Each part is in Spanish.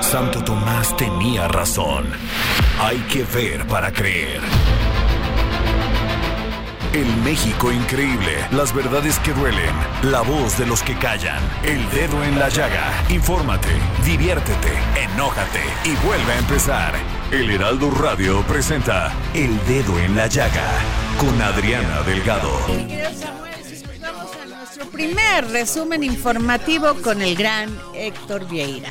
Santo Tomás tenía razón. Hay que ver para creer. El México increíble. Las verdades que duelen. La voz de los que callan. El dedo en la llaga. Infórmate, diviértete, enójate y vuelve a empezar. El Heraldo Radio presenta El Dedo en la Llaga con Adriana Delgado. Vamos a nuestro primer resumen informativo con el gran Héctor Vieira.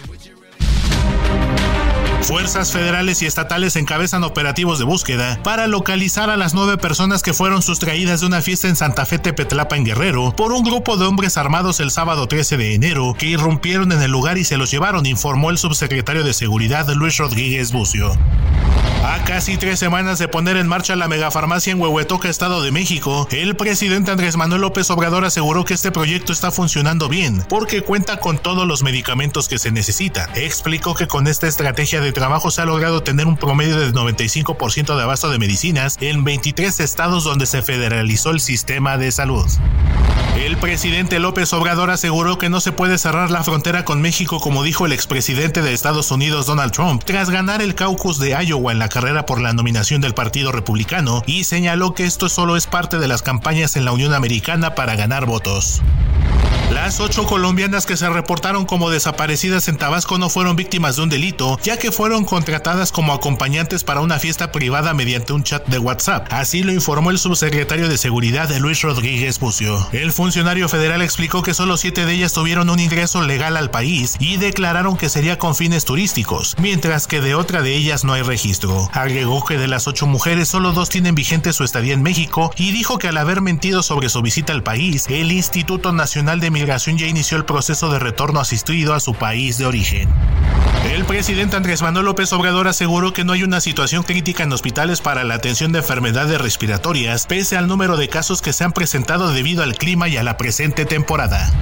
Fuerzas federales y estatales encabezan operativos de búsqueda para localizar a las nueve personas que fueron sustraídas de una fiesta en Santa Fe Tepetlapa en Guerrero por un grupo de hombres armados el sábado 13 de enero que irrumpieron en el lugar y se los llevaron, informó el subsecretario de Seguridad Luis Rodríguez Bucio. A casi tres semanas de poner en marcha la megafarmacia en Huehuetoca, Estado de México, el presidente Andrés Manuel López Obrador aseguró que este proyecto está funcionando bien, porque cuenta con todos los medicamentos que se necesitan. Explicó que con esta estrategia de trabajo se ha logrado tener un promedio del 95% de abasto de medicinas en 23 estados donde se federalizó el sistema de salud. El presidente López Obrador aseguró que no se puede cerrar la frontera con México como dijo el expresidente de Estados Unidos Donald Trump tras ganar el caucus de Iowa en la carrera por la nominación del Partido Republicano y señaló que esto solo es parte de las campañas en la Unión Americana para ganar votos. Las ocho colombianas que se reportaron como desaparecidas en Tabasco no fueron víctimas de un delito, ya que fueron contratadas como acompañantes para una fiesta privada mediante un chat de WhatsApp. Así lo informó el subsecretario de Seguridad Luis Rodríguez Bucio. El funcionario federal explicó que solo siete de ellas tuvieron un ingreso legal al país y declararon que sería con fines turísticos, mientras que de otra de ellas no hay registro. Agregó que de las ocho mujeres solo dos tienen vigente su estadía en México y dijo que al haber mentido sobre su visita al país, el Instituto Nacional de Migración ya inició el proceso de retorno asistido a su país de origen. El presidente Andrés Manuel López Obrador aseguró que no hay una situación crítica en hospitales para la atención de enfermedades respiratorias, pese al número de casos que se han presentado debido al clima y a la presente temporada.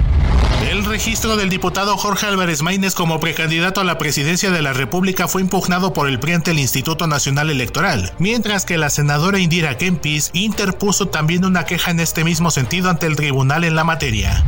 El registro del diputado Jorge Álvarez Maínez como precandidato a la presidencia de la República fue impugnado por el PRI ante el Instituto Nacional Electoral, mientras que la senadora Indira Kempis interpuso también una queja en este mismo sentido ante el tribunal en la materia.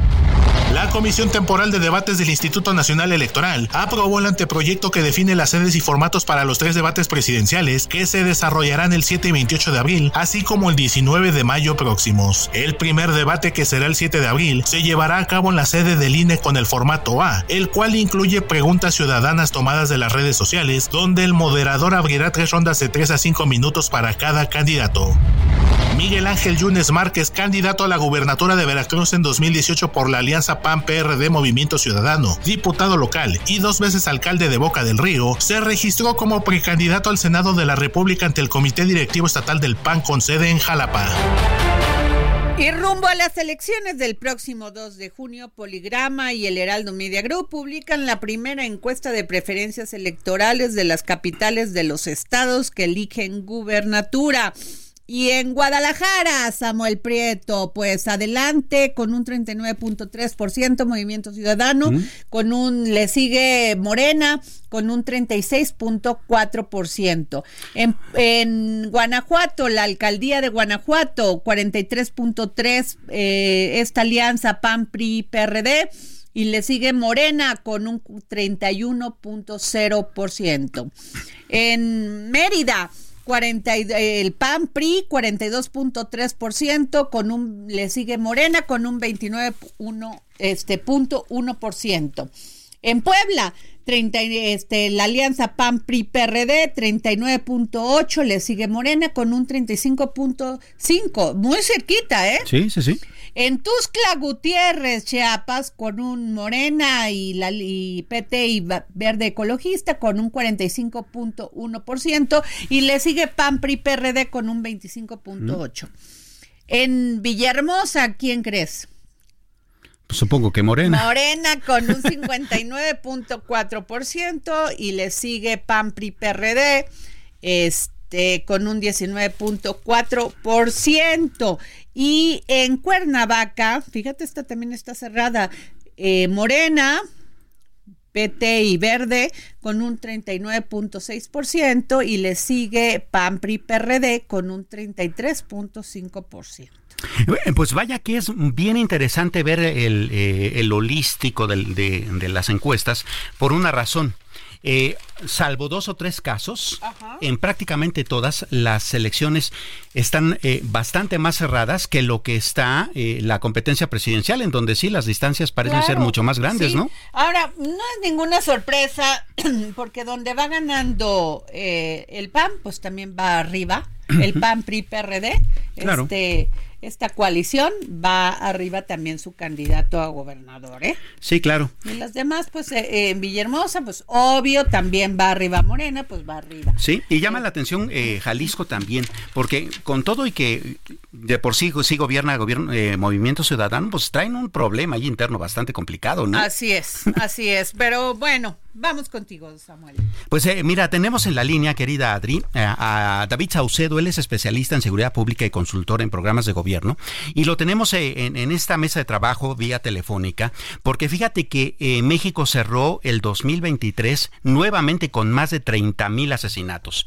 La Comisión Temporal de Debates del Instituto Nacional Electoral aprobó el anteproyecto que define las sedes y formatos para los tres debates presidenciales que se desarrollarán el 7 y 28 de abril, así como el 19 de mayo próximos. El primer debate, que será el 7 de abril, se llevará a cabo en la sede del INE con el formato A, el cual incluye preguntas ciudadanas tomadas de las redes sociales, donde el moderador abrirá tres rondas de 3 a 5 minutos para cada candidato. Miguel Ángel Yunes Márquez, candidato a la gubernatura de Veracruz en 2018 por la Alianza PAN-PRD Movimiento Ciudadano, diputado local y dos veces alcalde de Boca del Río, se registró como precandidato al Senado de la República ante el Comité Directivo Estatal del PAN con sede en Jalapa. Y rumbo a las elecciones del próximo 2 de junio, Poligrama y el Heraldo Media Group publican la primera encuesta de preferencias electorales de las capitales de los estados que eligen gubernatura. Y en Guadalajara, Samuel Prieto, pues adelante con un 39.3% Movimiento Ciudadano, con un le sigue Morena con un 36.4%. En, en Guanajuato, la alcaldía de Guanajuato, 43.3 eh, esta alianza PAN PRI PRD y le sigue Morena con un 31.0%. En Mérida, 40, el PAN PRI 42.3% con un le sigue Morena con un 29.1 este punto 1%. En Puebla, 30, este, la alianza PAN-PRI-PRD, 39.8, le sigue Morena con un 35.5, muy cerquita, ¿eh? Sí, sí, sí. En Tuscla Gutiérrez, Chiapas, con un Morena y, la, y PT y Verde Ecologista con un 45.1% y le sigue PAN PRI PRD con un 25.8%. En Villahermosa, ¿quién crees? Pues supongo que Morena. Morena con un 59.4% y le sigue PAN PRI PRD este, con un 19.4%. Y en Cuernavaca, fíjate, esta también está cerrada, eh, Morena, PT y Verde con un 39.6% y le sigue PAMPRI PRD con un 33.5%. Eh, pues vaya que es bien interesante ver el, eh, holístico de, las encuestas por una razón. Eh, salvo dos o tres casos, en prácticamente todas las elecciones están eh, bastante más cerradas que lo que está eh, la competencia presidencial, en donde sí las distancias parecen ser mucho más grandes, ¿no? Ahora, no es ninguna sorpresa, porque donde va ganando el PAN, pues también va arriba, el PAN PRI PRD. Claro. Este, esta coalición va arriba también su candidato a gobernador, ¿eh? Sí, claro. Y las demás, pues eh, en Villahermosa, pues obvio, también va arriba Morena, pues va arriba. Sí, y llama la atención eh, Jalisco también, porque con todo y que de por sí sí gobierna gobierno, eh, Movimiento Ciudadano, pues traen un problema ahí interno bastante complicado, ¿no? Así es, así es, pero bueno, Vamos contigo, Samuel. Pues eh, mira, tenemos en la línea, querida Adri, eh, a David Saucedo. Él es especialista en seguridad pública y consultor en programas de gobierno. Y lo tenemos eh, en, esta mesa de trabajo vía telefónica, porque fíjate que México cerró el 2023 nuevamente con más de 30 mil asesinatos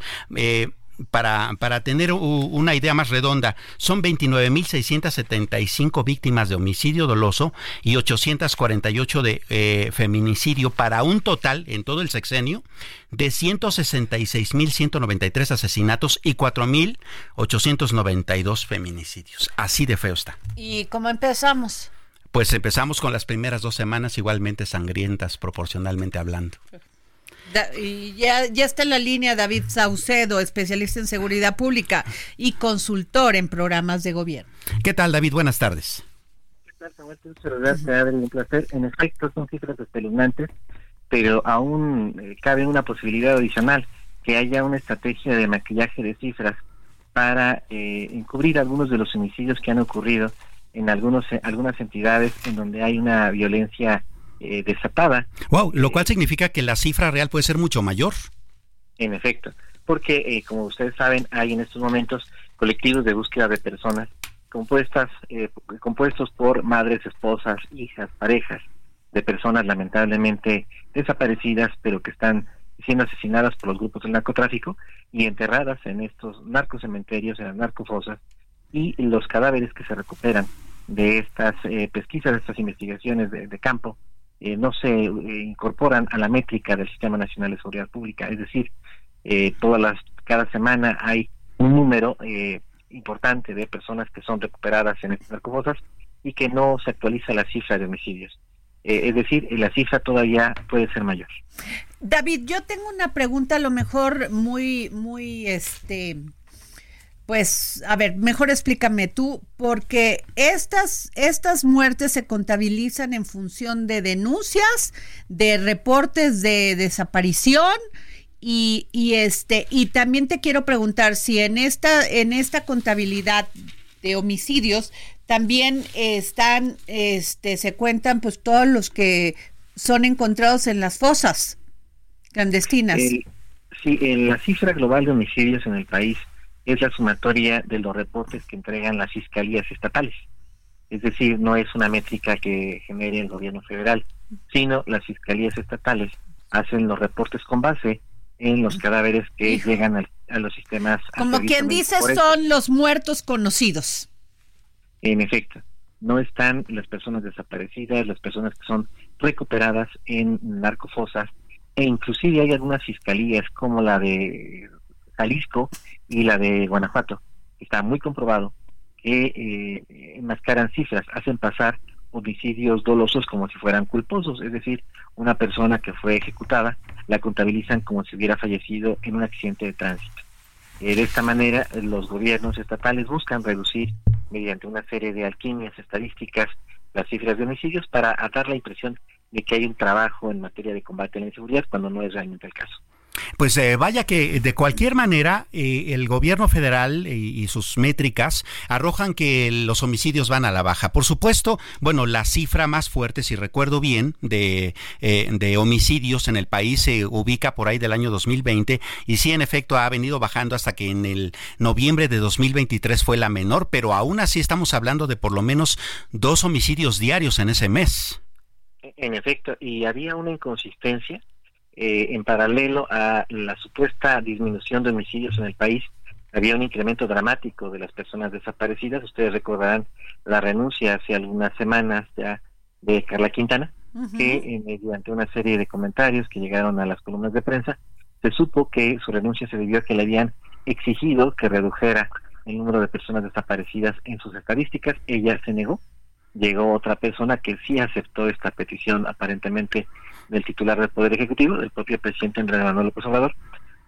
para, para tener una idea más redonda, son 29.675 víctimas de homicidio doloso y 848 de eh, feminicidio para un total en todo el sexenio de 166.193 asesinatos y 4.892 feminicidios. Así de feo está. ¿Y cómo empezamos? Pues empezamos con las primeras dos semanas igualmente sangrientas proporcionalmente hablando y ya, ya está en la línea David Saucedo, especialista en seguridad pública y consultor en programas de gobierno. ¿Qué tal, David? Buenas tardes. ¿Qué tal, Samuel? Un placer. En efecto, son cifras espeluznantes, pero aún eh, cabe una posibilidad adicional, que haya una estrategia de maquillaje de cifras para eh, encubrir algunos de los homicidios que han ocurrido en algunos algunas entidades en donde hay una violencia eh, desatada. Wow, lo cual significa que la cifra real puede ser mucho mayor. En efecto, porque eh, como ustedes saben, hay en estos momentos colectivos de búsqueda de personas compuestas eh, compuestos por madres, esposas, hijas, parejas de personas lamentablemente desaparecidas, pero que están siendo asesinadas por los grupos del narcotráfico y enterradas en estos narcocementerios, en las narcofosas, y los cadáveres que se recuperan de estas pesquisas, de estas investigaciones de campo, eh, no se eh, incorporan a la métrica del Sistema Nacional de Seguridad Pública, es decir, eh, todas las cada semana hay un número importante de personas que son recuperadas en estas narcofosas y que no se actualiza la cifra de homicidios. es decir, la cifra todavía puede ser mayor. David, yo tengo una pregunta a lo mejor muy, muy, este, pues, a ver, mejor explícame tú, porque estas, estas muertes se contabilizan en función de denuncias, de reportes de desaparición, y, y, este, y también te quiero preguntar si en esta, en esta contabilidad de homicidios también están, este, se cuentan pues todos los que son encontrados en las fosas clandestinas. sí, en la cifra global de homicidios en el país es la sumatoria de los reportes que entregan las fiscalías estatales. Es decir, no es una métrica que genere el gobierno federal, sino las fiscalías estatales hacen los reportes con base en los cadáveres que llegan a los sistemas. Como quien dice, son los muertos conocidos. En efecto, no están las personas desaparecidas, las personas que son recuperadas en narcofosas, e inclusive hay algunas fiscalías como la de Jalisco y la de Guanajuato. Está muy comprobado que eh, enmascaran cifras, hacen pasar homicidios dolosos como si fueran culposos, es decir, una persona que fue ejecutada la contabilizan como si hubiera fallecido en un accidente de tránsito. Eh, de esta manera, los gobiernos estatales buscan reducir, mediante una serie de alquimias estadísticas, las cifras de homicidios para dar la impresión de que hay un trabajo en materia de combate a la inseguridad cuando no es realmente el caso. Pues eh, vaya que de cualquier manera eh, el gobierno federal y, sus métricas arrojan que los homicidios van a la baja. Por supuesto, bueno, la cifra más fuerte, si recuerdo bien, de, eh, de homicidios en el país se ubica por ahí del año 2020 y sí, en efecto, ha venido bajando hasta que en el noviembre de 2023 fue la menor, pero aún así estamos hablando de por lo menos dos homicidios diarios en ese mes. En efecto, y había una inconsistencia eh, en paralelo a la supuesta disminución de homicidios en el país, había un incremento dramático de las personas desaparecidas. Ustedes recordarán la renuncia hace algunas semanas ya de Carla Quintana, que eh, mediante una serie de comentarios que llegaron a las columnas de prensa, se supo que su renuncia se debió a que le habían exigido que redujera el número de personas desaparecidas en sus estadísticas. Ella se negó. Llegó otra persona que sí aceptó esta petición aparentemente del titular del Poder Ejecutivo, del propio presidente Andrés Manuel López Obrador,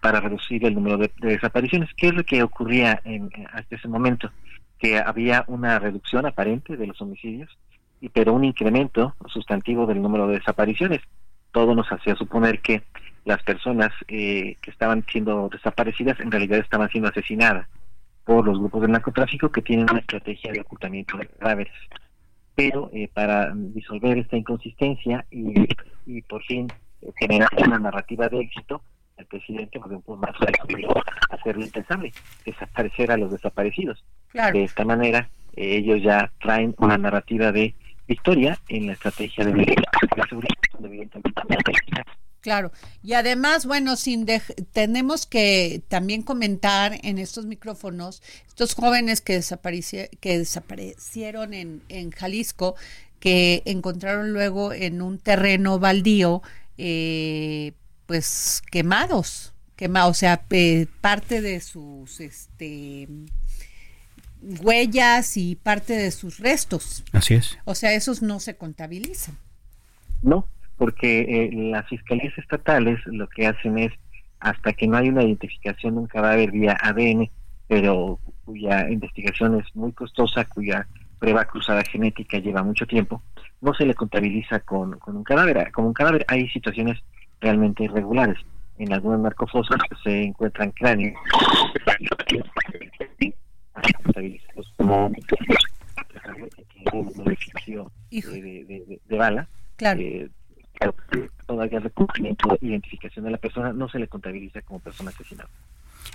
para reducir el número de, desapariciones. ¿Qué es lo que ocurría en, hasta ese momento? Que había una reducción aparente de los homicidios, y pero un incremento sustantivo del número de desapariciones. Todo nos hacía suponer que las personas eh, que estaban siendo desaparecidas en realidad estaban siendo asesinadas por los grupos del narcotráfico que tienen una estrategia de ocultamiento de cadáveres pero eh, para disolver esta inconsistencia y, y por fin generar una narrativa de éxito, el presidente pues, un más hacerlo impensable, desaparecer a los desaparecidos. De esta manera, eh, ellos ya traen una narrativa de victoria en la estrategia de la seguridad, Claro, y además, bueno, sin tenemos que también comentar en estos micrófonos estos jóvenes que, que desaparecieron en, en Jalisco, que encontraron luego en un terreno baldío, eh, pues quemados, quemados, o sea, parte de sus este, huellas y parte de sus restos. Así es. O sea, esos no se contabilizan. No, porque eh, las fiscalías estatales lo que hacen es, hasta que no hay una identificación de un cadáver vía ADN, pero cuya investigación es muy costosa, cuya prueba cruzada genética lleva mucho tiempo, no se le contabiliza con, con un cadáver. Como un cadáver hay situaciones realmente irregulares. En algunos narcofosas se encuentran cráneos como de, de, bala. Claro. Eh, todavía recubrimiento identificación de la persona no se le contabiliza como persona asesinada.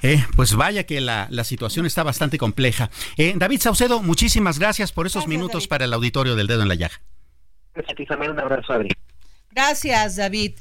Eh, pues vaya que la, situación está bastante compleja. Eh, David Saucedo, muchísimas gracias por esos minutos para el auditorio del dedo en la llaga. Gracias, también un abrazo, Adri. Gracias, David.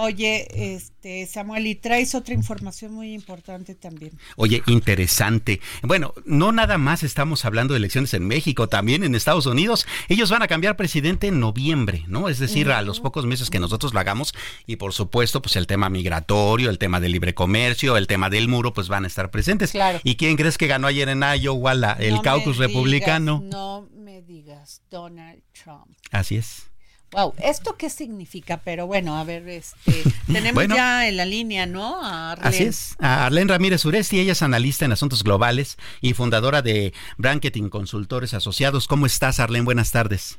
Oye, este Samuel, y traes otra información muy importante también. Oye, interesante. Bueno, no nada más estamos hablando de elecciones en México, también en Estados Unidos. Ellos van a cambiar presidente en noviembre, ¿no? Es decir, a los pocos meses que nosotros lo hagamos. Y por supuesto, pues el tema migratorio, el tema del libre comercio, el tema del muro, pues van a estar presentes. Claro. ¿Y quién crees que ganó ayer en Iowa el caucus republicano? no me digas, Donald Trump. Así es. Wow, ¿esto qué significa? Pero bueno, a ver, este, tenemos ya en la línea, ¿no? A Arlene. Así es, a Arlene Ramírez Uresti, ella es analista en asuntos globales y fundadora de Branketing Consultores Asociados. ¿Cómo estás, Arlene? Buenas tardes.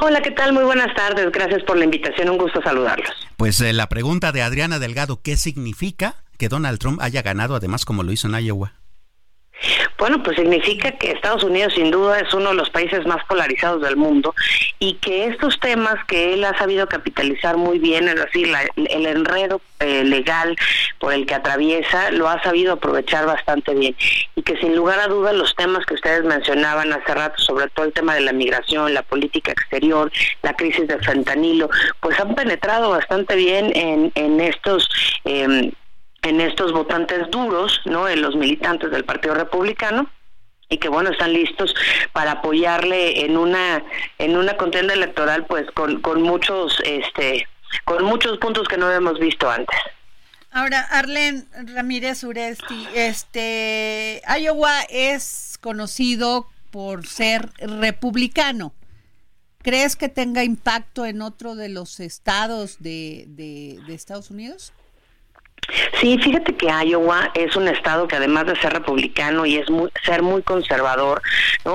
Hola, ¿qué tal? Muy buenas tardes. Gracias por la invitación. Un gusto saludarlos. Pues eh, la pregunta de Adriana Delgado, ¿qué significa que Donald Trump haya ganado, además como lo hizo en Iowa? Bueno, pues significa que Estados Unidos sin duda es uno de los países más polarizados del mundo y que estos temas que él ha sabido capitalizar muy bien, es decir, el enredo eh, legal por el que atraviesa, lo ha sabido aprovechar bastante bien. Y que sin lugar a dudas los temas que ustedes mencionaban hace rato, sobre todo el tema de la migración, la política exterior, la crisis del fentanilo, pues han penetrado bastante bien en, en estos... Eh, en estos votantes duros, ¿no? En los militantes del Partido Republicano y que bueno están listos para apoyarle en una en una contienda electoral pues con, con muchos este con muchos puntos que no hemos visto antes. Ahora, Arlen Ramírez Uresti, este Iowa es conocido por ser republicano. ¿crees que tenga impacto en otro de los estados de, de Estados Unidos? Sí, fíjate que Iowa es un estado que además de ser republicano y es muy, ser muy conservador.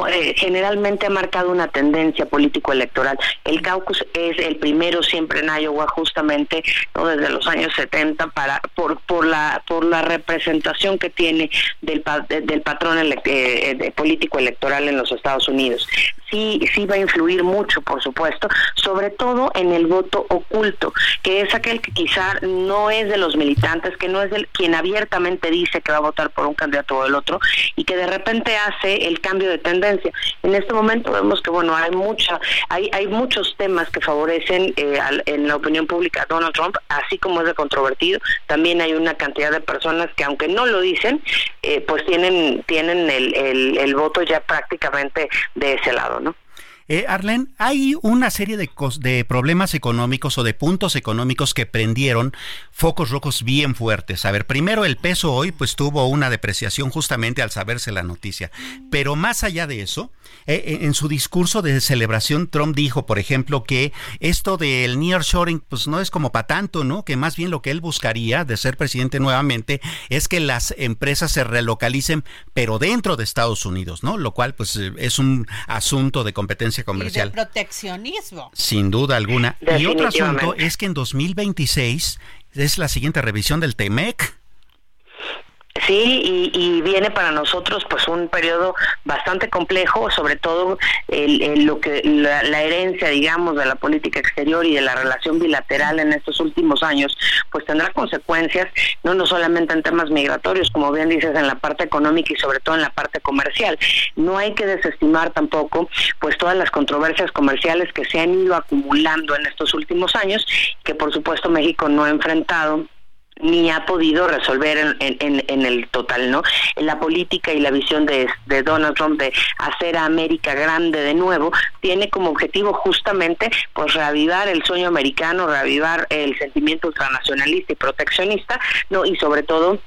Eh, generalmente ha marcado una tendencia político-electoral. El caucus es el primero siempre en Iowa justamente ¿no? desde los años 70 para por por la por la representación que tiene del del patrón eh, político electoral en los Estados Unidos sí, sí va a influir mucho, por supuesto, sobre todo en el voto oculto, que es aquel que quizá no es de los militantes, que no es el quien abiertamente dice que va a votar por un candidato o el otro, y que de repente hace el cambio de tendencia. En este momento vemos que bueno hay mucha, hay, hay muchos temas que favorecen eh, en la opinión pública a Donald Trump, así como es de controvertido, también hay una cantidad de personas que aunque no lo dicen, eh, pues tienen, tienen el, el, el voto ya prácticamente de ese lado. Eh, Arlen, hay una serie de, problemas económicos o de puntos económicos que prendieron focos rojos bien fuertes. A ver, primero el peso hoy pues tuvo una depreciación justamente al saberse la noticia. Pero más allá de eso, eh, eh, en su discurso de celebración Trump dijo, por ejemplo, que esto del nearshoring pues no es como para tanto, ¿no? Que más bien lo que él buscaría de ser presidente nuevamente es que las empresas se relocalicen pero dentro de Estados Unidos, ¿no? Lo cual pues es un asunto de competencia comercial. Y de proteccionismo. Sin duda alguna. Y otro asunto es que en 2026 es la siguiente revisión del TEMEC. Sí, y, viene para nosotros pues un periodo bastante complejo, sobre todo lo que la, herencia, digamos, de la política exterior y de la relación bilateral en estos últimos años, pues tendrá consecuencias no no solamente en temas migratorios, como bien dices, en la parte económica y sobre todo en la parte comercial. No hay que desestimar tampoco pues todas las controversias comerciales que se han ido acumulando en estos últimos años, que por supuesto México no ha enfrentado ni ha podido resolver en, el total, ¿no? La política y la visión de, Donald Trump de hacer a América grande de nuevo tiene como objetivo justamente pues reavivar el sueño americano, reavivar el sentimiento ultranacionalista y proteccionista, ¿no? Y sobre todo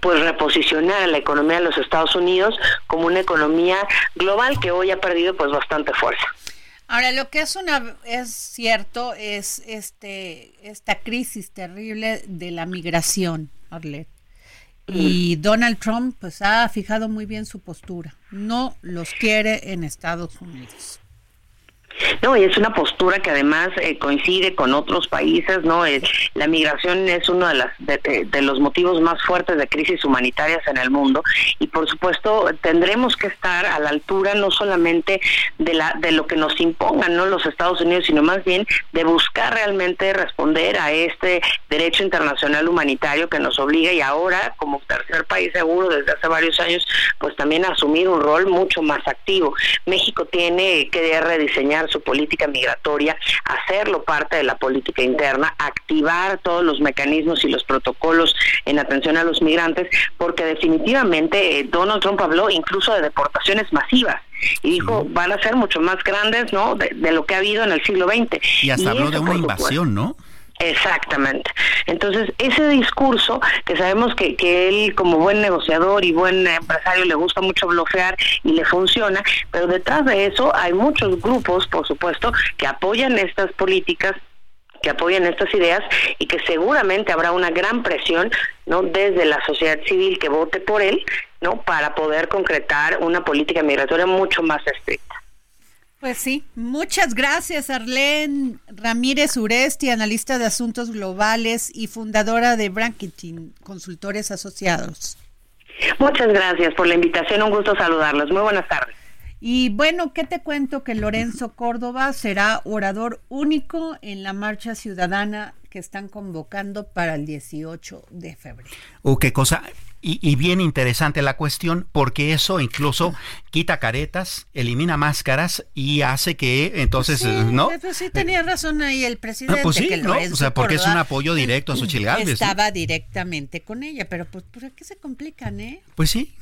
pues reposicionar la economía de los Estados Unidos como una economía global que hoy ha perdido pues bastante fuerza. Ahora, lo que es una es cierto es este esta crisis terrible de la migración, Arlet. Y Donald Trump pues ha fijado muy bien su postura. No los quiere en Estados Unidos. No, y es una postura que además eh, coincide con otros países, ¿no? Eh, la migración es uno de, las, de, los motivos más fuertes de crisis humanitarias en el mundo y por supuesto tendremos que estar a la altura no solamente de, la, de lo que nos impongan ¿no? los Estados Unidos, sino más bien de buscar realmente responder a este derecho internacional humanitario que nos obliga y ahora como tercer país seguro desde hace varios años, pues también asumir un rol mucho más activo. México tiene que rediseñar su política migratoria, hacerlo parte de la política interna, activar todos los mecanismos y los protocolos en atención a los migrantes, porque definitivamente eh, Donald Trump habló incluso de deportaciones masivas y dijo van a ser mucho más grandes no de, lo que ha habido en el siglo XX y hasta habló de una invasión no Exactamente. Entonces, ese discurso que sabemos que, que él como buen negociador y buen empresario le gusta mucho bloquear y le funciona, pero detrás de eso hay muchos grupos, por supuesto, que apoyan estas políticas que apoyan estas ideas y que seguramente habrá una gran presión no desde la sociedad civil que vote por él no para poder concretar una política migratoria mucho más estricta pues sí, muchas gracias Arlene Ramírez Uresti, analista de asuntos globales y fundadora de Branketing Consultores Asociados. Muchas gracias por la invitación, un gusto saludarlos. Muy buenas tardes. Y bueno, ¿qué te cuento? Que Lorenzo Córdoba será orador único en la marcha ciudadana que están convocando para el 18 de febrero. ¿O qué cosa? Y, bien interesante la cuestión porque eso incluso quita caretas, elimina máscaras y hace que entonces, ¿no? Pues sí, tenía razón ahí el presidente. pues sí, ¿no? O sea, porque es un apoyo directo a Xochitl Gálvez. Estaba directamente con ella, pero pues ¿por qué se complican, eh? Pues sí.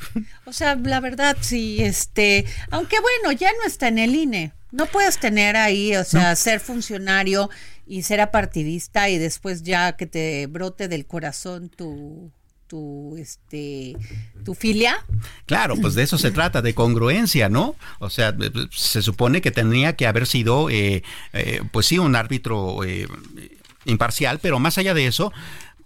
O sea, la verdad, sí, este, aunque bueno, ya no está en el INE. No puedes tener ahí, o sea, ser funcionario y ser apartidista y después ya que te brote del corazón tu tu, este, tu filia. Claro, pues de eso se trata, de congruencia, ¿no? O sea, se supone que tendría que haber sido, eh, eh, pues sí, un árbitro eh, imparcial, pero más allá de eso,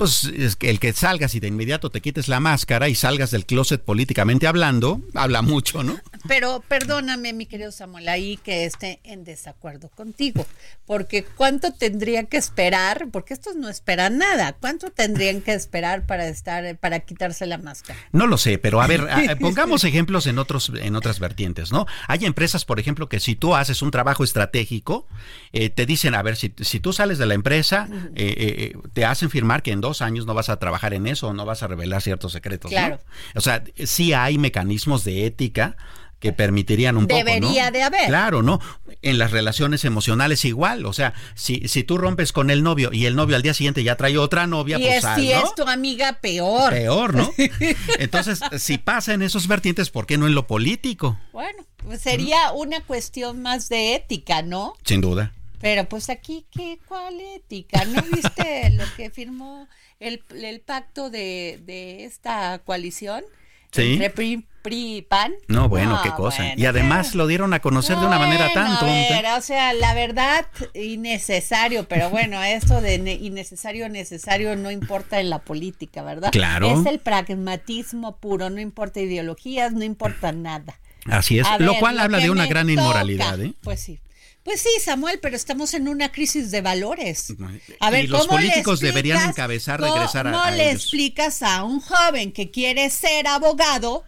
pues es que el que salgas y de inmediato te quites la máscara y salgas del closet políticamente hablando, habla mucho, ¿no? Pero perdóname, mi querido Samuel, ahí que esté en desacuerdo contigo, porque ¿cuánto tendría que esperar? Porque estos no esperan nada. ¿Cuánto tendrían que esperar para estar, para quitarse la máscara? No lo sé, pero a ver, pongamos ejemplos en otros, en otras vertientes, ¿no? Hay empresas, por ejemplo, que si tú haces un trabajo estratégico, eh, te dicen, a ver, si, si tú sales de la empresa, eh, eh, te hacen firmar que en dos años no vas a trabajar en eso, no vas a revelar ciertos secretos. Claro. O sea, sí hay mecanismos de ética que permitirían un poco. Debería de haber. Claro, ¿no? En las relaciones emocionales igual. O sea, si, si tú rompes con el novio y el novio al día siguiente ya trae otra novia, y pues es, si es tu amiga, peor. Peor, ¿no? Entonces, si pasa en esos vertientes, ¿por qué no en lo político? Bueno, pues sería una cuestión más de ética, ¿no? Sin duda. Pero pues aquí, ¿qué, ¿cuál ética? ¿No viste lo que firmó el, el pacto de, de esta coalición? Sí. Entre PRI, PRI PAN. No, bueno, qué cosa. y además lo dieron a conocer de una manera tan tonta. o sea, la verdad, innecesario, pero bueno, esto de innecesario, necesario no importa en la política, ¿verdad? Claro. Es el pragmatismo puro, no importa ideologías, no importa nada. Así es, lo cual habla de una gran inmoralidad, ¿eh? Pues sí. Pues sí, Samuel, pero estamos en una crisis de valores. A ver, y los políticos deberían encabezar regresar a, ¿Cómo le explicas a un joven que quiere ser abogado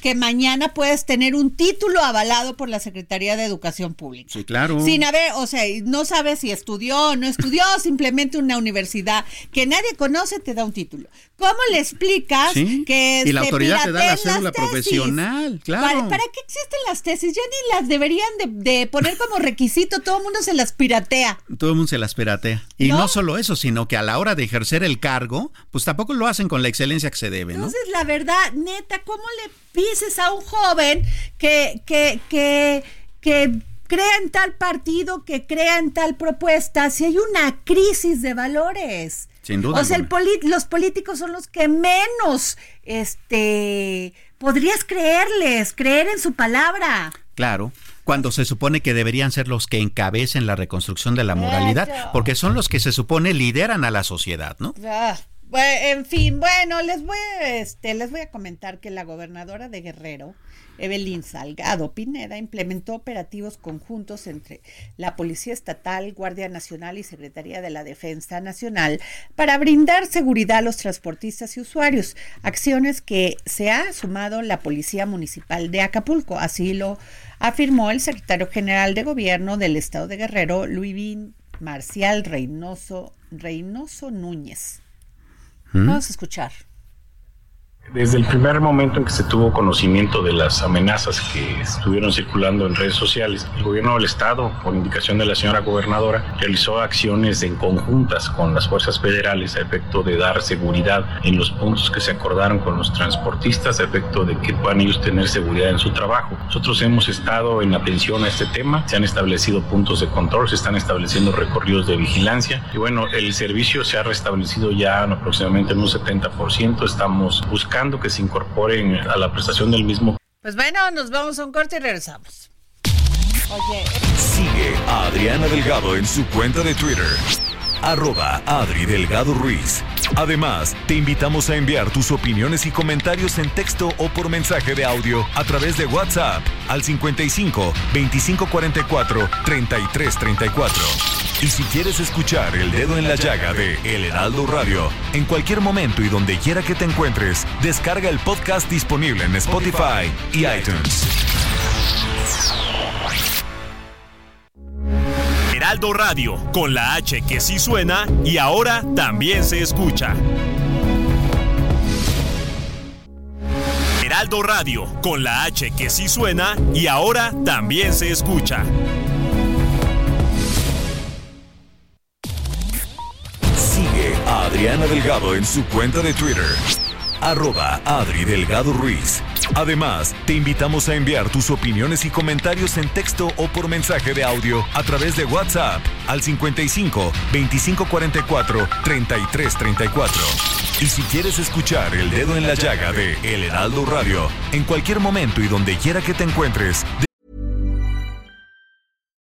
que mañana puedes tener un título avalado por la Secretaría de Educación Pública. Sí, claro. Sin haber, o sea, no sabes si estudió o no estudió, simplemente una universidad que nadie conoce te da un título. ¿Cómo le explicas que y la autoridad te da la cédula profesional? Claro. ¿Para, qué existen las tesis? Ya ni las deberían de, poner como requisito, todo el mundo se las piratea. Todo el mundo se las piratea. Y ¿No? solo eso, sino que a la hora de ejercer el cargo, pues tampoco lo hacen con la excelencia que se debe, ¿no? Entonces, la verdad, neta, ¿cómo le dices a un joven que, que, que, que crea en tal partido, que crea en tal propuesta, si hay una crisis de valores. Sin duda. O sea, el los políticos son los que menos este podrías creerles, creer en su palabra. Claro cuando se supone que deberían ser los que encabecen la reconstrucción de la moralidad, porque son los que se supone lideran a la sociedad, ¿no? Ah, en fin, bueno, les voy, este, les voy a comentar que la gobernadora de Guerrero, Evelyn Salgado Pineda, implementó operativos conjuntos entre la Policía Estatal, Guardia Nacional y Secretaría de la Defensa Nacional para brindar seguridad a los transportistas y usuarios, acciones que se ha sumado la Policía Municipal de Acapulco. Así lo afirmó el secretario general de Gobierno del Estado de Guerrero, Luis Marcial Reynoso, Reynoso Núñez. Vamos a escuchar. Desde el primer momento en que se tuvo conocimiento de las amenazas que estuvieron circulando en redes sociales, el gobierno del estado, por indicación de la señora gobernadora, realizó acciones en conjuntas con las fuerzas federales a efecto de dar seguridad en los puntos que se acordaron con los transportistas, a efecto de que puedan ellos tener seguridad en su trabajo. Nosotros hemos estado en atención a este tema, se han establecido puntos de control, se están estableciendo recorridos de vigilancia y bueno, el servicio se ha restablecido ya aproximadamente en un 70%, estamos buscando que se incorporen a la prestación del mismo. Pues bueno, nos vamos a un corte y regresamos. Oye. Sigue a Adriana Delgado en su cuenta de Twitter arroba Adri Delgado Ruiz. Además, te invitamos a enviar tus opiniones y comentarios en texto o por mensaje de audio a través de WhatsApp al 55 2544 3334. Y si quieres escuchar El Dedo en la Llaga de El Heraldo Radio, en cualquier momento y donde quiera que te encuentres, descarga el podcast disponible en Spotify y iTunes. Heraldo Radio, con la H que sí suena y ahora también se escucha. Heraldo Radio, con la H que sí suena y ahora también se escucha. Adriana Delgado en su cuenta de Twitter arroba Adri Delgado Ruiz. Además, te invitamos a enviar tus opiniones y comentarios en texto o por mensaje de audio a través de WhatsApp al 55 2544 3334. Y si quieres escuchar El Dedo en la Llaga de El Heraldo Radio, en cualquier momento y donde quiera que te encuentres,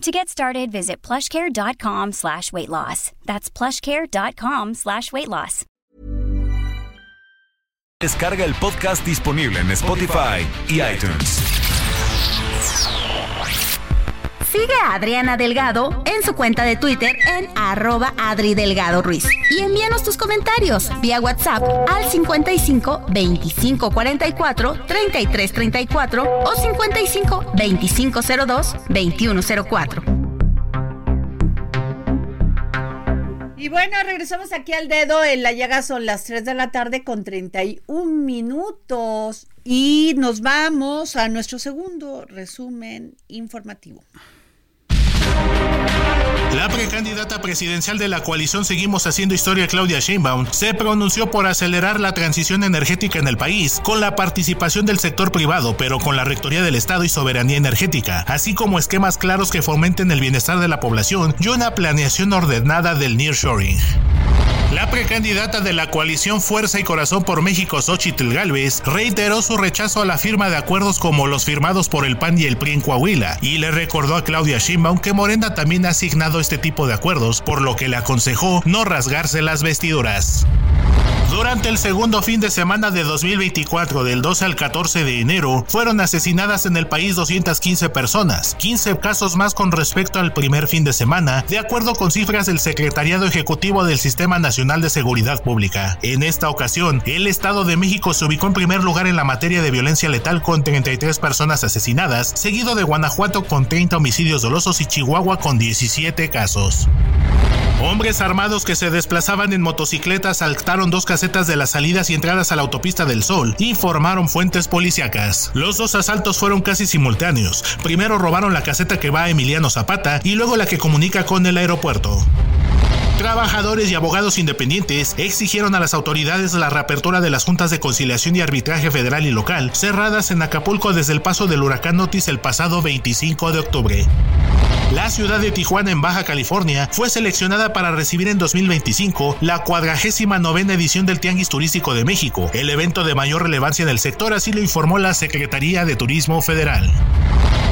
To get started, visit plushcare.com slash weight loss. That's plushcare.com slash weight loss. descarga el podcast disponible en Spotify y iTunes. Sigue a Adriana Delgado en su cuenta de Twitter en arroba Adri Delgado Ruiz. Y envíanos tus comentarios vía WhatsApp al 55 25 44 33 34 o 55 25 02 21 04. Y bueno, regresamos aquí al dedo. En la llaga son las 3 de la tarde con 31 minutos. Y nos vamos a nuestro segundo resumen informativo. La precandidata presidencial de la coalición Seguimos Haciendo Historia, Claudia Sheinbaum, se pronunció por acelerar la transición energética en el país con la participación del sector privado, pero con la rectoría del Estado y soberanía energética, así como esquemas claros que fomenten el bienestar de la población y una planeación ordenada del nearshoring. La precandidata de la coalición Fuerza y Corazón por México, Xochitl Galvez, reiteró su rechazo a la firma de acuerdos como los firmados por el PAN y el PRI en Coahuila y le recordó a Claudia Sheinbaum que Morena también ha asignado este tipo de acuerdos, por lo que le aconsejó no rasgarse las vestiduras. Durante el segundo fin de semana de 2024, del 12 al 14 de enero, fueron asesinadas en el país 215 personas, 15 casos más con respecto al primer fin de semana, de acuerdo con cifras del Secretariado Ejecutivo del Sistema Nacional de Seguridad Pública. En esta ocasión, el Estado de México se ubicó en primer lugar en la materia de violencia letal con 33 personas asesinadas, seguido de Guanajuato con 30 homicidios dolosos y Chihuahua con 17 casos. Hombres armados que se desplazaban en motocicletas saltaron dos casetas de las salidas y entradas a la autopista del Sol, informaron fuentes policíacas. Los dos asaltos fueron casi simultáneos. Primero robaron la caseta que va a Emiliano Zapata y luego la que comunica con el aeropuerto. Trabajadores y abogados independientes exigieron a las autoridades la reapertura de las juntas de conciliación y arbitraje federal y local, cerradas en Acapulco desde el paso del huracán Otis el pasado 25 de octubre. La ciudad de Tijuana en Baja California fue seleccionada para recibir en 2025 la cuadragésima novena edición del Tianguis Turístico de México, el evento de mayor relevancia en el sector, así lo informó la Secretaría de Turismo Federal.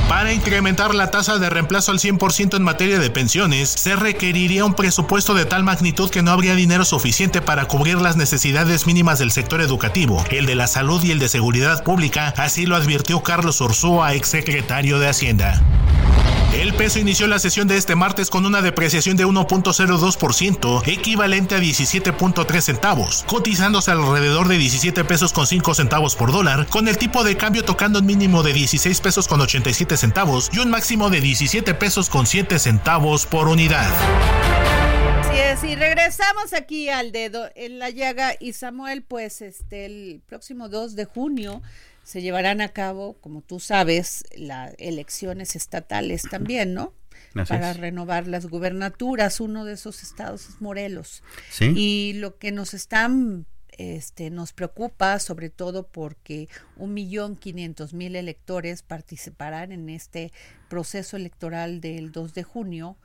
Para incrementar la tasa de reemplazo al 100% en materia de pensiones, se requeriría un presupuesto de tal magnitud que no habría dinero suficiente para cubrir las necesidades mínimas del sector educativo, el de la salud y el de seguridad pública, así lo advirtió Carlos Ursúa, exsecretario de Hacienda. El peso inició la sesión de este martes con una depreciación de 1.02%, equivalente a 17.3 centavos, cotizándose alrededor de 17 pesos con 5 centavos por dólar, con el tipo de cambio tocando un mínimo de 16 pesos con 87 centavos y un máximo de 17 pesos con 7 centavos por unidad. Es, y regresamos aquí al dedo en la llaga y Samuel, pues este el próximo 2 de junio se llevarán a cabo, como tú sabes, las elecciones estatales también, ¿no? Así Para es. renovar las gubernaturas. Uno de esos estados es Morelos. Sí. Y lo que nos están, este, nos preocupa, sobre todo porque un millón quinientos mil electores participarán en este proceso electoral del 2 de junio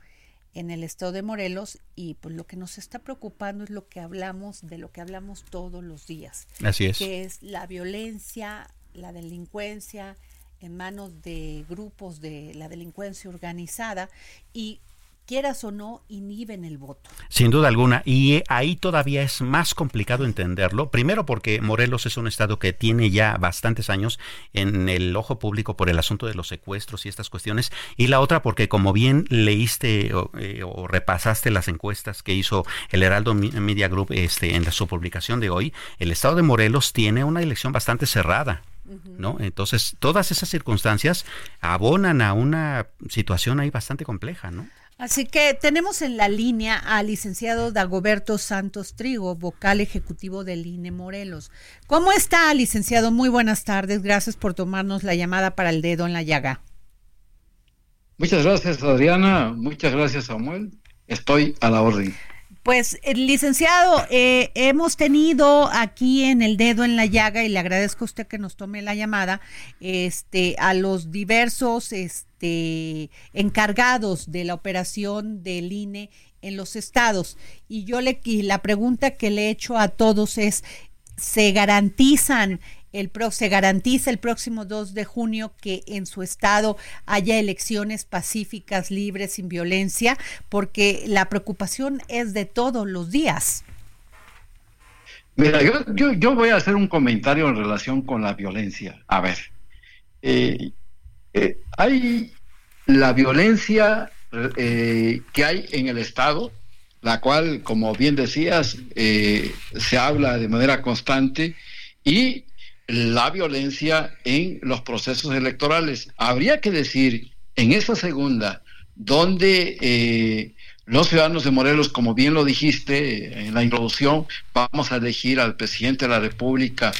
en el estado de Morelos y pues lo que nos está preocupando es lo que hablamos, de lo que hablamos todos los días Así es. que es la violencia, la delincuencia en manos de grupos de la delincuencia organizada y quieras o no inhiben el voto. Sin duda alguna. Y eh, ahí todavía es más complicado entenderlo. Primero porque Morelos es un estado que tiene ya bastantes años en el ojo público por el asunto de los secuestros y estas cuestiones. Y la otra porque como bien leíste o, eh, o repasaste las encuestas que hizo el Heraldo Media Group este, en la, su publicación de hoy, el estado de Morelos tiene una elección bastante cerrada. ¿no? Entonces, todas esas circunstancias abonan a una situación ahí bastante compleja, ¿no? Así que tenemos en la línea al licenciado Dagoberto Santos Trigo, vocal ejecutivo del INE Morelos. ¿Cómo está, licenciado? Muy buenas tardes. Gracias por tomarnos la llamada para el dedo en la llaga. Muchas gracias, Adriana. Muchas gracias, Samuel. Estoy a la orden. Pues, eh, licenciado, eh, hemos tenido aquí en el dedo en la llaga y le agradezco a usted que nos tome la llamada, este, a los diversos, este, encargados de la operación del INE en los estados. Y yo le, y la pregunta que le he hecho a todos es, ¿se garantizan el se garantiza el próximo 2 de junio que en su estado haya elecciones pacíficas, libres, sin violencia, porque la preocupación es de todos los días. Mira, yo, yo, voy a hacer un comentario en relación con la violencia. A ver, eh, eh, hay la violencia eh, que hay en el Estado, la cual, como bien decías, se habla de manera constante y la violencia en los procesos electorales. Habría que decir, en esa segunda, donde eh, los ciudadanos de Morelos, como bien lo dijiste en la introducción, vamos a elegir al presidente de la República,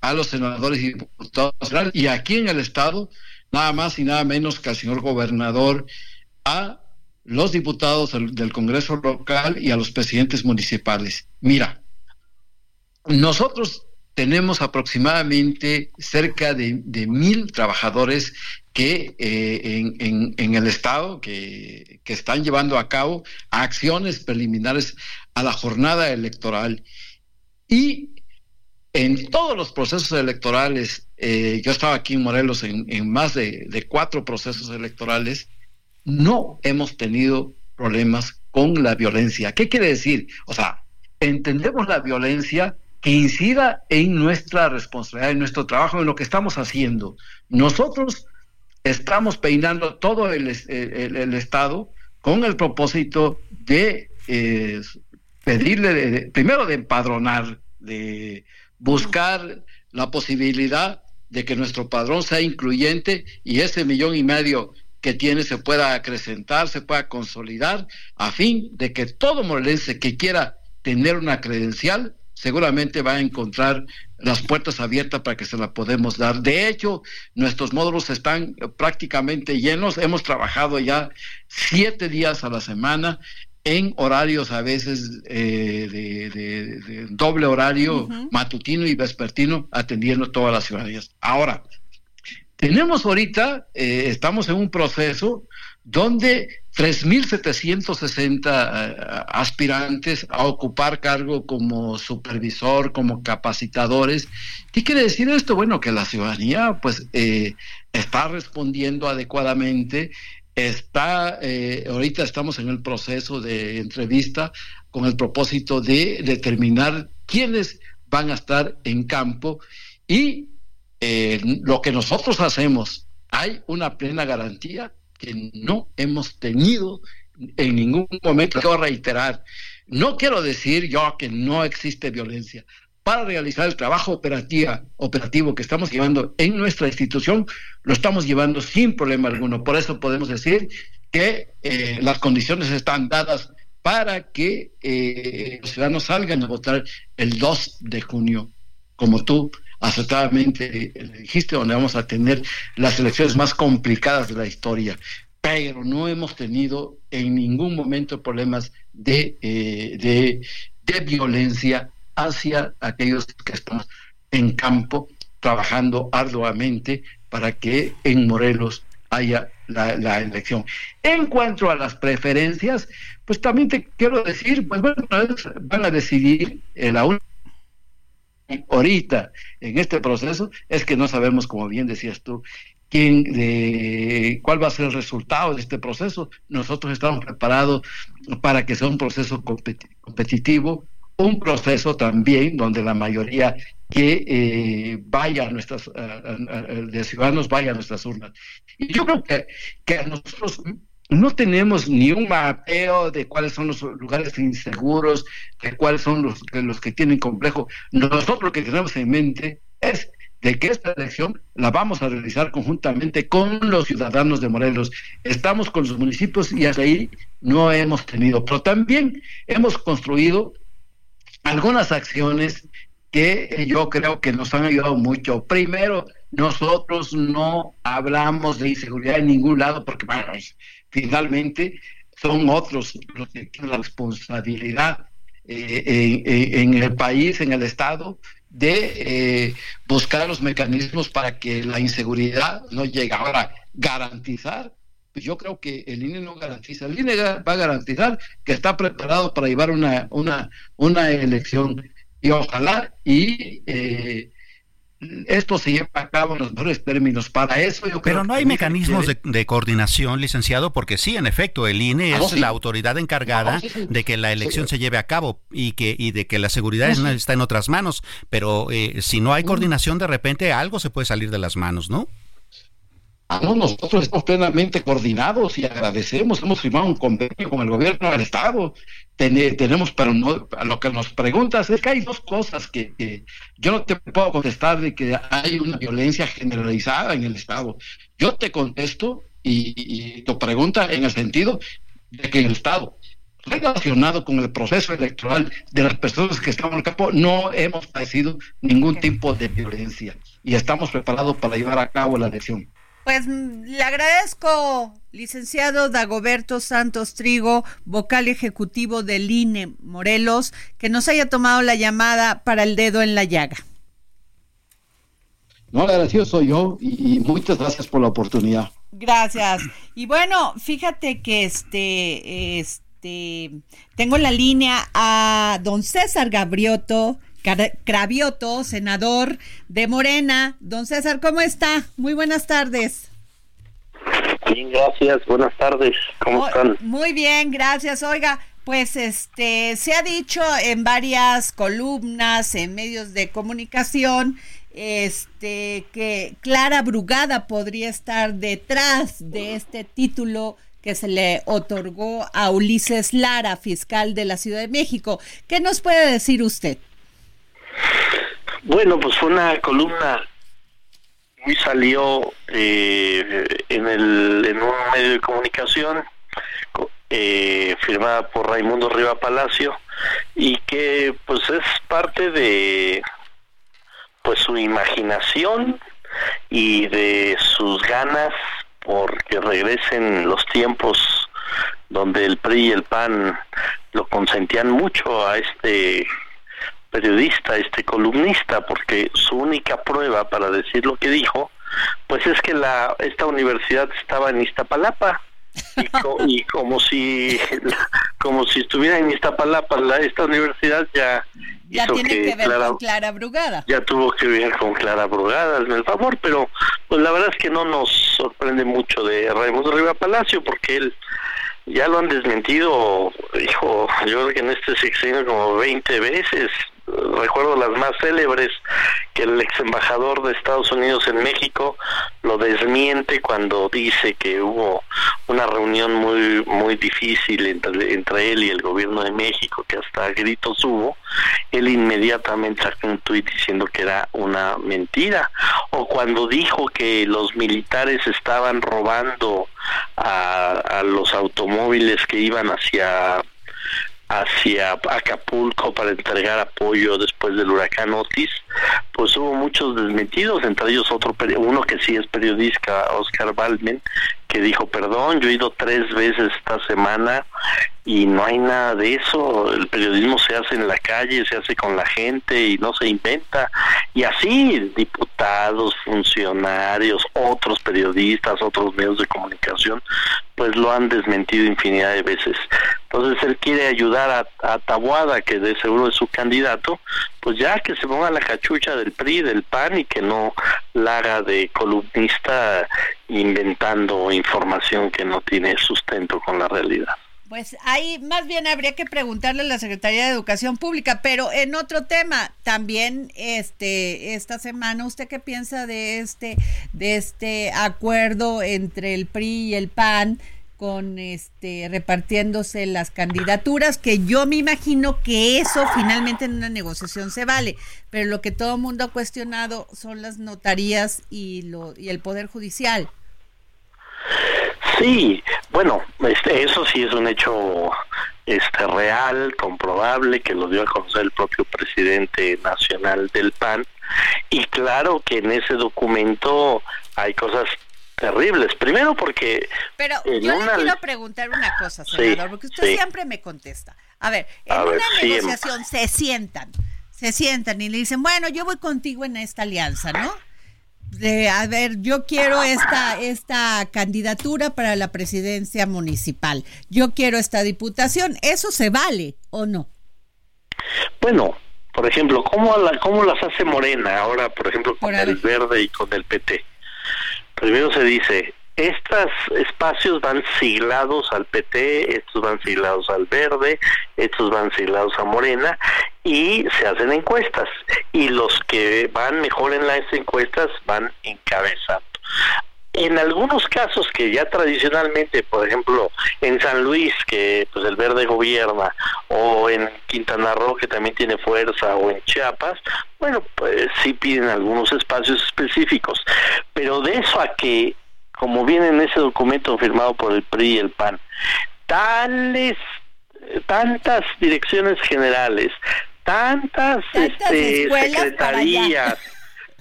a los senadores y diputados, y aquí en el Estado, nada más y nada menos que al señor gobernador, a los diputados del Congreso local y a los presidentes municipales. Mira, nosotros tenemos aproximadamente cerca de, mil trabajadores que eh, en, el Estado que, están llevando a cabo acciones preliminares a la jornada electoral. Y en todos los procesos electorales, eh, yo estaba aquí en Morelos en, en más de, de cuatro procesos electorales, no hemos tenido problemas con la violencia. ¿Qué quiere decir? O sea, entendemos la violencia que incida en nuestra responsabilidad, en nuestro trabajo, en lo que estamos haciendo. Nosotros estamos peinando todo el, Estado con el propósito de eh, pedirle, primero de empadronar, de buscar la posibilidad de que nuestro padrón sea incluyente y ese millón y medio que tiene se pueda acrecentar, se pueda consolidar, a fin de que todo morelense que quiera tener una credencial seguramente va a encontrar las puertas abiertas para que se la podemos dar. De hecho, nuestros módulos están prácticamente llenos. Hemos trabajado ya siete días a la semana en horarios a veces eh, de, doble horario, matutino y vespertino, atendiendo todas las ciudadanías. Ahora, tenemos ahorita, eh, estamos en un proceso donde 3.760 eh, aspirantes a ocupar cargo como supervisor, como capacitadores. ¿Qué quiere decir esto? Bueno, que la ciudadanía pues eh, está respondiendo adecuadamente, está, eh, ahorita estamos en el proceso de entrevista con el propósito de determinar quiénes van a estar en campo y lo que nosotros hacemos, hay una plena garantía que no hemos tenido en ningún momento. Quiero reiterar, no quiero decir yo que no existe violencia. Para realizar el trabajo operativa, operativo que estamos llevando en nuestra institución, lo estamos llevando sin problema alguno. Por eso podemos decir que eh, las condiciones están dadas para que eh, los ciudadanos salgan a votar el 2 de junio, como tú acertadamente dijiste, donde vamos a tener las elecciones más complicadas de la historia. Pero no hemos tenido en ningún momento problemas de, eh, de, violencia hacia aquellos que estamos en campo trabajando arduamente para que en Morelos haya la, elección. En cuanto a las preferencias, pues también te quiero decir, pues bueno, van a decidir eh, la ahorita en este proceso es que no sabemos, como bien decías tú, quién, de, cuál va a ser el resultado de este proceso. Nosotros estamos preparados para que sea un proceso competitivo, un proceso también donde la mayoría que eh, vaya a nuestras, de ciudadanos vaya a nuestras urnas. Y yo creo que, que a nosotros no tenemos ni un mapeo de cuáles son los lugares inseguros, de cuáles son los, los que tienen complejo. Nosotros lo que tenemos en mente es de que esta elección la vamos a realizar conjuntamente con los ciudadanos de Morelos. Estamos con los municipios y hasta ahí no hemos tenido, pero también hemos construido algunas acciones que yo creo que nos han ayudado mucho. Primero, nosotros no hablamos de inseguridad en ningún lado porque finalmente son otros los que tienen la responsabilidad eh, en el país, en el Estado, de eh, buscar los mecanismos para que la inseguridad no llegue. Ahora, garantizar, pues yo creo que el INE no garantiza. El INE va a garantizar que está preparado para llevar una, una, una elección y ojalá y eh, esto se lleva a cabo en los mejores términos. Para eso yo Pero no hay mecanismos de, coordinación, licenciado, porque sí, en efecto, el INE ah, es la autoridad encargada de que la elección se lleve a cabo y que y de que la seguridad está en otras manos. Pero eh, si no hay coordinación, de repente algo se puede salir de las manos, ¿no? Ah, no, nosotros estamos plenamente coordinados y agradecemos, hemos firmado un convenio con el gobierno del Estado, tenemos, pero no, lo que nos preguntas es que hay dos cosas que, yo no te puedo contestar de que hay una violencia generalizada en el Estado. Yo te contesto y, y tu pregunta en el sentido de que el Estado relacionado con el proceso electoral de las personas que estamos en el campo, no hemos padecido ningún tipo de violencia y estamos preparados para llevar a cabo la elección. Pues mm, le agradezco, licenciado Dagoberto Santos Trigo, vocal ejecutivo del INE Morelos, que nos haya tomado la llamada para el dedo en la llaga. No, agradecido soy yo y, muchas gracias por la oportunidad. Gracias. Y bueno, fíjate que este, este, tengo en la línea a don César Gabrioto, Cravioto, senador de Morena. Don César, ¿cómo está? Muy buenas tardes. Bien, gracias. Buenas tardes. ¿Cómo están? Muy bien, gracias. Oiga, pues este se ha dicho en varias columnas, en medios de comunicación, este que Clara Brugada podría estar detrás de este título que se le otorgó a Ulises Lara, fiscal de la Ciudad de México. ¿Qué nos puede decir usted? Bueno, pues fue una columna muy salió eh, en, el, en un medio de comunicación eh, firmada por Raimundo Riva Palacio y que pues es parte de pues su imaginación y de sus ganas porque regresen los tiempos donde el PRI y el PAN lo consentían mucho a este periodista, este columnista, porque su única prueba para decir lo que dijo, pues es que la esta universidad estaba en Iztapalapa. Y, como si como si estuviera en Iztapalapa la, esta universidad ya ya tiene que, ver con Clara Brugada. Ya tuvo que ver con Clara Brugada en el favor pero pues la verdad es que no nos sorprende mucho de Raimundo Riva Palacio porque él ya lo han desmentido, hijo, yo creo que en este sexenio como 20 veces, recuerdo las más célebres, que el ex embajador de Estados Unidos en México lo desmiente cuando dice que hubo una reunión muy muy difícil entre, él y el gobierno de México, que hasta gritos hubo, él inmediatamente sacó un tuit diciendo que era una mentira, o cuando dijo que los militares estaban robando a, a los automóviles que iban hacia hacia Acapulco para entregar apoyo después del huracán Otis, pues hubo muchos desmentidos, entre ellos otro uno que sí es periodista, Oscar Balmen, que dijo, perdón, yo he ido tres veces esta semana y no hay nada de eso, el periodismo se hace en la calle, se hace con la gente y no se inventa. Y así, diputados, funcionarios, otros periodistas, otros medios de comunicación, pues lo han desmentido infinidad de veces. Entonces él quiere ayudar a, Tabuada, que de seguro es su candidato, pues ya que se ponga la cachucha del PRI, del PAN y que no la haga de columnista inventando información que no tiene sustento con la realidad. Pues ahí más bien habría que preguntarle a la Secretaría de Educación Pública, pero en otro tema, también este esta semana, ¿usted qué piensa de este de este acuerdo entre el PRI y el PAN con este repartiéndose las candidaturas, que yo me imagino que eso finalmente en una negociación se vale, pero lo que todo mundo ha cuestionado son las notarías y lo y el poder judicial. Sí, bueno, este, eso sí es un hecho este real, comprobable, que lo dio a conocer el propio presidente nacional del PAN. Y claro que en ese documento hay cosas terribles. Primero porque... Pero yo le quiero preguntar una cosa, senador, porque usted siempre me contesta. A ver, en una negociación se sientan, se sientan y le dicen, bueno, yo voy contigo en esta alianza, ¿no? De, a ver, yo quiero esta, esta candidatura para la presidencia municipal, yo quiero esta diputación, ¿eso se vale o no? Bueno, por ejemplo, ¿cómo, la, cómo las hace Morena ahora, por ejemplo, con el verde y con el PT? Primero se dice, estos espacios van siglados al PT, estos van siglados al Verde, estos van siglados a Morena y se hacen encuestas y los que van mejor en las encuestas van encabezando. En algunos casos que ya tradicionalmente, por ejemplo, en San Luis, que pues el verde gobierna, o en Quintana Roo, que también tiene fuerza, o en Chiapas, bueno, pues sí piden algunos espacios específicos. Pero de eso a que, como viene en ese documento firmado por el PRI y el PAN, tales tantas direcciones generales, tantas, este, secretarías,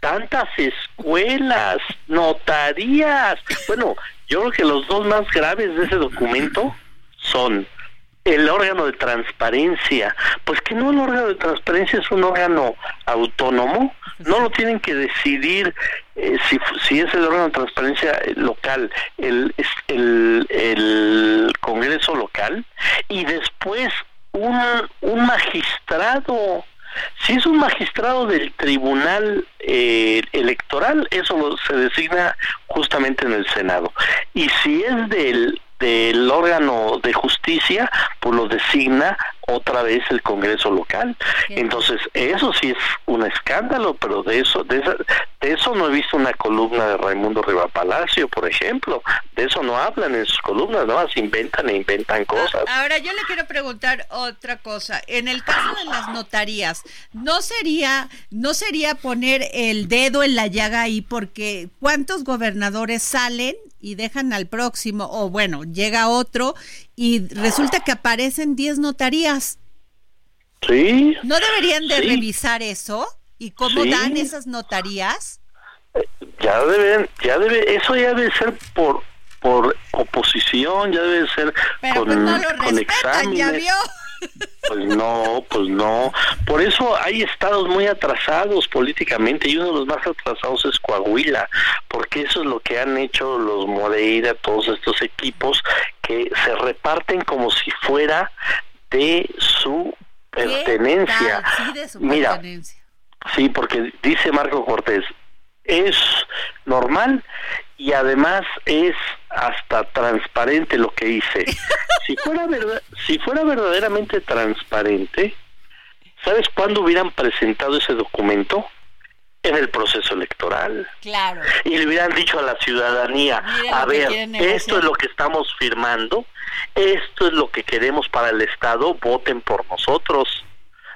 tantas escuelas, notarías. Bueno, yo creo que los dos más graves de ese documento son el órgano de transparencia. Pues que no el órgano de transparencia es un órgano autónomo, no lo tienen que decidir eh, si, si es el órgano de transparencia local, el, el, el Congreso local, y después un, un magistrado si es un magistrado del Tribunal eh, Electoral, eso se designa justamente en el Senado. Y si es del del órgano de justicia, pues lo designa otra vez el Congreso local. Entonces, eso sí es un escándalo, pero de eso, de, eso no he visto una columna de Raimundo Riva Palacio, por ejemplo. De eso no hablan en sus columnas, nada más inventan e inventan cosas. Ahora, yo le quiero preguntar otra cosa. En el caso de las notarías, ¿no sería, no sería poner el dedo en la llaga ahí porque cuántos gobernadores salen y dejan al próximo, o bueno, llega otro y resulta que aparecen 10 notarías. Sí. ¿No deberían de revisar eso? ¿Y cómo dan esas notarías? Ya deben, ya debe, eso ya debe ser por por oposición, ya debe ser Pero con, pues no lo respetan, ya vio. Pues no, pues no. Por eso hay estados muy atrasados políticamente y uno de los más atrasados es Coahuila, porque eso es lo que han hecho los Moreira, todos estos equipos que se reparten como si fuera de su pertenencia. Sí, de su Mira, sí, porque dice Marco Cortés, es normal y además es hasta transparente lo que hice. Si fuera verdad, si fuera verdaderamente transparente, ¿sabes cuándo hubieran presentado ese documento? En el proceso electoral. Claro. Y le hubieran dicho a la ciudadanía, a ver, esto es lo que estamos firmando, esto es lo que queremos para el Estado, voten por nosotros.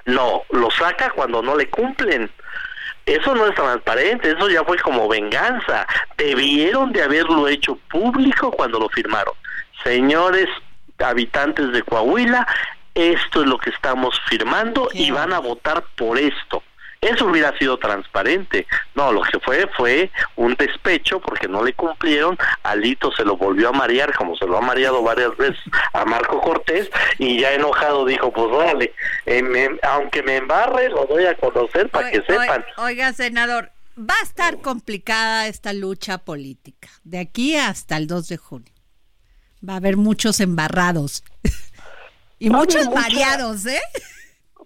No, lo saca cuando no le cumplen. Eso no es transparente, eso ya fue como venganza. Debieron de haberlo hecho público cuando lo firmaron. Señores habitantes de Coahuila, esto es lo que estamos firmando y van a votar por esto. Eso hubiera sido transparente. No, lo que fue fue un despecho porque no le cumplieron. Alito se lo volvió a marear, como se lo ha mareado varias veces a Marco Cortés, y ya enojado dijo, pues vale, eh, aunque me embarre, lo doy a conocer para que sepan. Oiga, senador, va a estar complicada esta lucha política, de aquí hasta el 2 de junio. Va a haber muchos embarrados. y muchos mareados, ¿eh?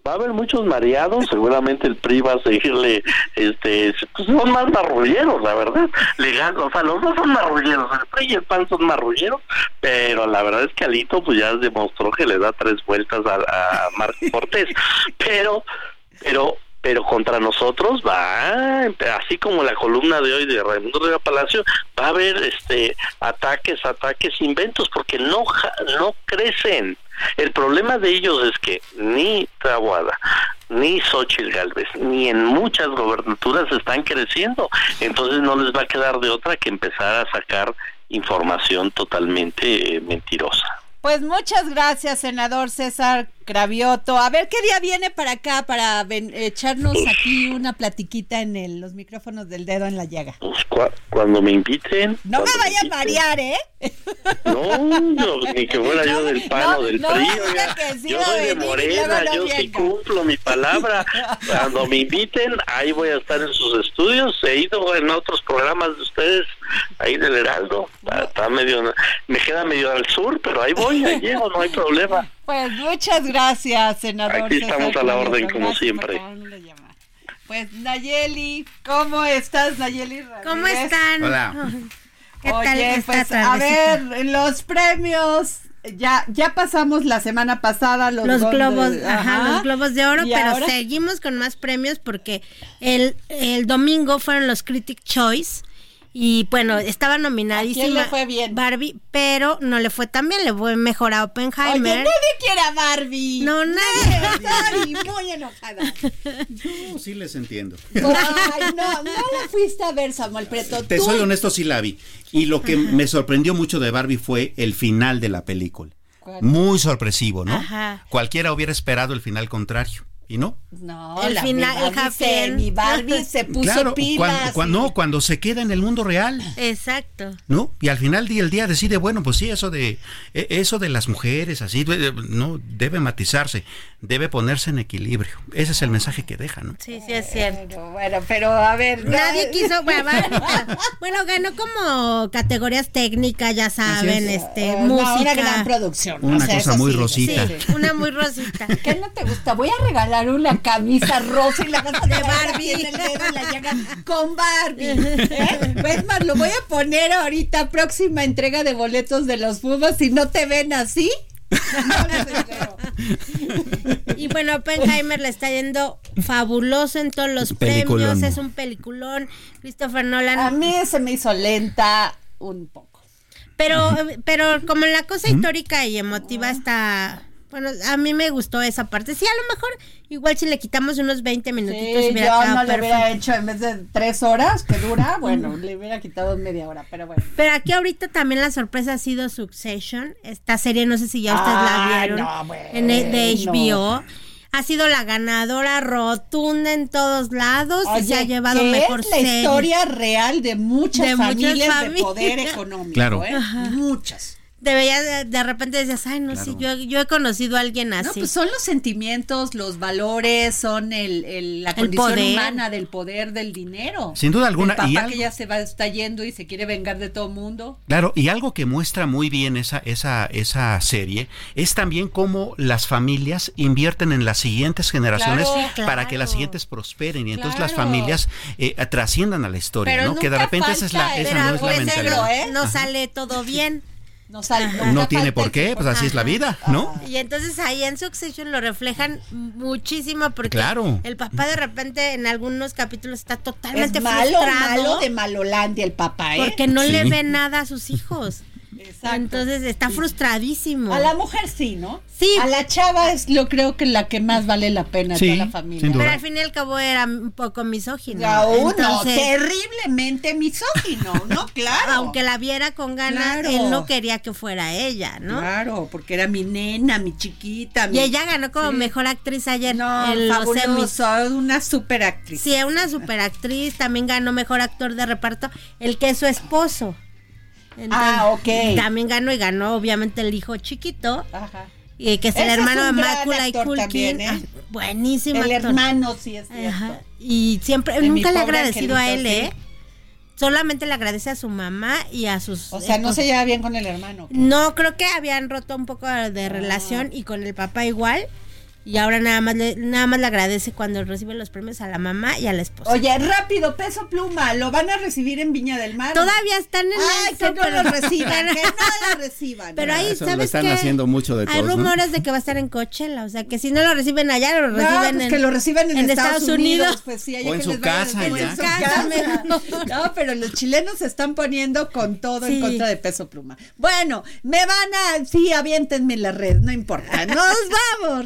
Va a haber muchos mareados, seguramente el PRI va a seguirle, este, pues son más marrulleros, la verdad, legal, o sea, los dos son marrulleros, el PRI y el PAN son marrulleros, pero la verdad es que Alito pues ya demostró que le da tres vueltas a, a Marco Cortés, pero, pero pero contra nosotros va, así como la columna de hoy de Raimundo Rivera Palacio, va a haber este ataques, ataques, inventos, porque no, no crecen. El problema de ellos es que ni Tahuada, ni Xochitl Galvez, ni en muchas gobernaturas están creciendo. Entonces no les va a quedar de otra que empezar a sacar información totalmente eh, mentirosa. Pues muchas gracias, senador César Cravioto. A ver qué día viene para acá para echarnos aquí una platiquita en el, los micrófonos del dedo en la llaga. Pues cuando me inviten. No me vaya a marear, ¿eh? No, ni que fuera yo del pan o del frío. yo soy de Morena, yo sí cumplo mi palabra. Cuando me inviten, ahí voy a estar en sus estudios. He ido en otros programas de ustedes, ahí del Heraldo. Está, medio, me queda medio al sur, pero ahí voy, ahí llego, no hay problema. Pues muchas gracias, senador. Aquí estamos a la orden, como siempre. Pues Nayeli, ¿cómo estás, Nayeli? ¿Cómo están? Hola. ¿Qué Oye, pues a ver, los premios ya ya pasamos la semana pasada los, globos, ajá, los globos de oro, pero seguimos con más premios porque el, el domingo fueron los Critic Choice y bueno, estaba nominadísima. quién le fue bien? Barbie, pero no le fue tan bien, le fue mejor a Oppenheimer. Oye, nadie quiere a Barbie. No, nadie. Muy enojada. Yo sí les entiendo. Ay, no, no la fuiste a ver, Samuel Preto. Te soy honesto, sí la vi. Y lo que me sorprendió mucho de Barbie fue el final de la película. Muy sorpresivo, ¿no? Ajá. Cualquiera hubiera esperado el final contrario. ¿Y no? No, el final, el mi Barbie se puso claro, pilas. Cuando, no, cuando se queda en el mundo real. Exacto. ¿No? Y al final del día decide, bueno, pues sí, eso de e, eso de las mujeres, así, no, debe matizarse, debe ponerse en equilibrio. Ese es el mensaje que deja, ¿no? Sí, sí, es cierto. Bueno, bueno pero a ver. Nadie quiso, bueno, ganó como categorías técnicas, ya saben, este, música. una gran producción. Una cosa muy rosita. Sí, una muy rosita. ¿Qué no te gusta? Voy a regalar una camisa rosa y la vas de Barbie en el dedo la llaga con Barbie. ¿eh? Es más, lo voy a poner ahorita, próxima entrega de boletos de los Pumas. Si no te ven así, y bueno, Oppenheimer le está yendo fabuloso en todos los premios. Es un peliculón. Christopher Nolan. A mí se me hizo lenta un poco. Pero, pero como la cosa histórica y emotiva está bueno, a mí me gustó esa parte. Sí, a lo mejor igual si le quitamos unos 20 minutitos. Sí, yo no le hubiera hecho en vez de tres horas que dura, bueno, le hubiera quitado media hora, pero bueno. Pero aquí ahorita también la sorpresa ha sido Succession, esta serie, no sé si ya ustedes la vieron, en el, de HBO. Ha sido la ganadora rotunda en todos lados y se ha llevado mejor es la historia real de muchas familias de poder económico, claro. ¿eh? Muchas de, de repente decías, ay, no sé, yo, yo he conocido a alguien así. No, pues son los sentimientos, los valores, son el, el la condición humana del poder del dinero. Sin duda alguna. El papá que ya se va, está yendo y se quiere vengar de todo mundo. Claro, y algo que muestra muy bien esa, esa, esa serie es también cómo las familias invierten en las siguientes generaciones para que las siguientes prosperen y entonces las familias eh, trasciendan a la historia, ¿no? Que de repente esa es la, esa no es la mentalidad. ¿eh? No sale todo bien. No, tiene por qué, pues así es la vida, ¿no? Y entonces ahí en Succession lo reflejan muchísimo porque el papá de repente en algunos capítulos está totalmente es malo, malo de Malolandia el papá, ¿eh? Porque no le ve nada a sus hijos. Entonces está frustradísimo. A la mujer sí, ¿no? Sí. A la chava es lo creo que la que más vale la pena de toda la familia. Pero al fin y al cabo era un poco misógino. no, terriblemente misógino, ¿no? Claro. Aunque la viera con ganas, él no quería que fuera ella, ¿no? Claro, porque era mi nena, mi chiquita. Y ella ganó como mejor actriz ayer no, en una super actriz. Sí, una super actriz, también ganó mejor actor de reparto, el que es su esposo ah, ok. También ganó y ganó obviamente el hijo chiquito. Ajá. Y que es el hermano de Macaulay Culkin. ¿eh? Ah, buenísimo. El hermano, sí es Ajá. Y siempre, nunca le ha agradecido a él, ¿eh? Solamente le agradece a su mamá y a sus... O sea, no se lleva bien con el hermano. No, creo que habían roto un poco de ah. relación y con el papá igual. Y ahora nada más le, nada más le agradece cuando recibe los premios a la mamá y a la esposa. Oye, rápido, peso pluma, lo van a recibir en Viña del Mar. Todavía están en Ay, que no lo reciban, que no lo reciban. Pero ahí, Eso lo ¿sabes están qué? haciendo mucho de Hay todos, ¿no? rumores de que va a estar en Coachella, o sea, que si no lo reciben allá, lo No, reciben pues en que lo reciban en, Estados, Unidos. Pues sí, allá O en que su les casa, en su casa. No, pero los chilenos se están poniendo con todo en contra de peso pluma. Bueno, me van a, sí, aviéntenme en la red, no importa. Nos vamos,